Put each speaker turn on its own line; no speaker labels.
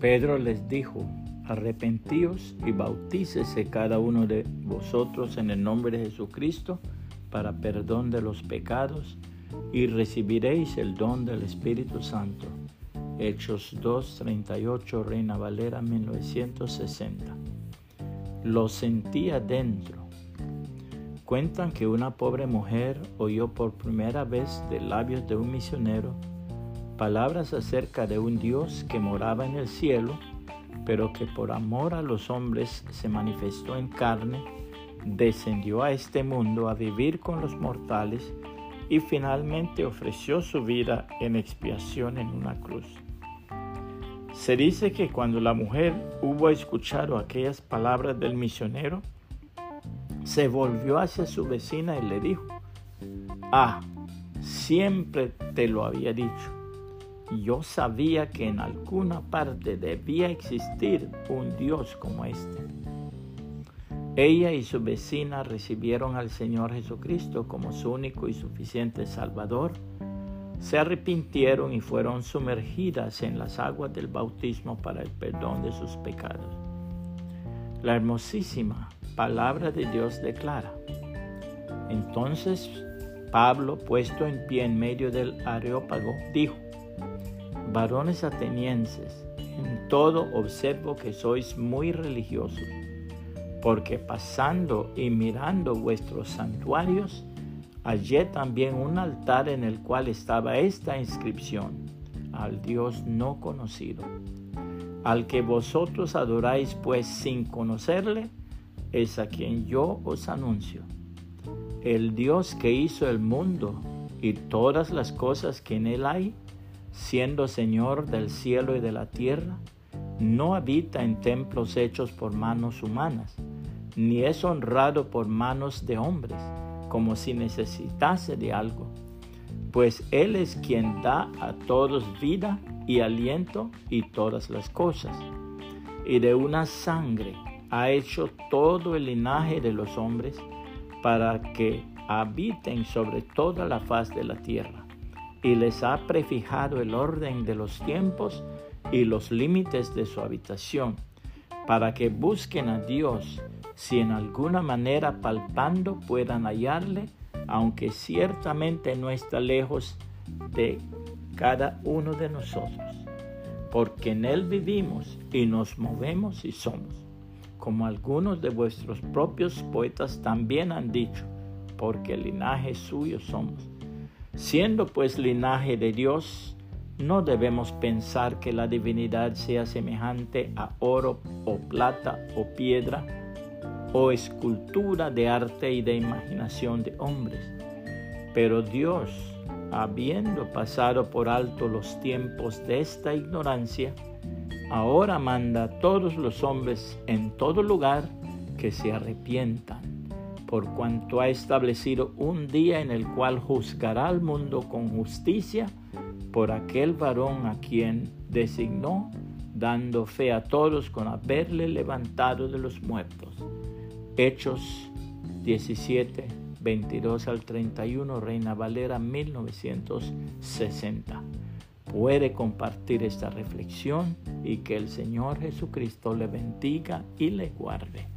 Pedro les dijo, arrepentíos y bautícese cada uno de vosotros en el nombre de Jesucristo para perdón de los pecados y recibiréis el don del Espíritu Santo. Hechos 2.38, Reina Valera 1960. Lo sentía dentro. Cuentan que una pobre mujer oyó por primera vez de labios de un misionero palabras acerca de un Dios que moraba en el cielo, pero que por amor a los hombres se manifestó en carne, descendió a este mundo a vivir con los mortales y finalmente ofreció su vida en expiación en una cruz. Se dice que cuando la mujer hubo escuchado aquellas palabras del misionero, se volvió hacia su vecina y le dijo, ah, siempre te lo había dicho. Yo sabía que en alguna parte debía existir un Dios como este. Ella y su vecina recibieron al Señor Jesucristo como su único y suficiente Salvador, se arrepintieron y fueron sumergidas en las aguas del bautismo para el perdón de sus pecados. La hermosísima palabra de Dios declara. Entonces Pablo, puesto en pie en medio del areópago, dijo, varones atenienses, en todo observo que sois muy religiosos porque pasando y mirando vuestros santuarios, hallé también un altar en el cual estaba esta inscripción, al Dios no conocido. Al que vosotros adoráis pues sin conocerle, es a quien yo os anuncio. El Dios que hizo el mundo y todas las cosas que en él hay, siendo Señor del cielo y de la tierra, no habita en templos hechos por manos humanas ni es honrado por manos de hombres, como si necesitase de algo, pues Él es quien da a todos vida y aliento y todas las cosas, y de una sangre ha hecho todo el linaje de los hombres para que habiten sobre toda la faz de la tierra, y les ha prefijado el orden de los tiempos y los límites de su habitación, para que busquen a Dios si en alguna manera palpando puedan hallarle, aunque ciertamente no está lejos de cada uno de nosotros, porque en Él vivimos y nos movemos y somos, como algunos de vuestros propios poetas también han dicho, porque linaje suyo somos. Siendo pues linaje de Dios, no debemos pensar que la divinidad sea semejante a oro o plata o piedra, o escultura de arte y de imaginación de hombres. Pero Dios, habiendo pasado por alto los tiempos de esta ignorancia, ahora manda a todos los hombres en todo lugar que se arrepientan, por cuanto ha establecido un día en el cual juzgará al mundo con justicia por aquel varón a quien designó, dando fe a todos con haberle levantado de los muertos. Hechos 17, 22 al 31, Reina Valera 1960. Puede compartir esta reflexión y que el Señor Jesucristo le bendiga y le guarde.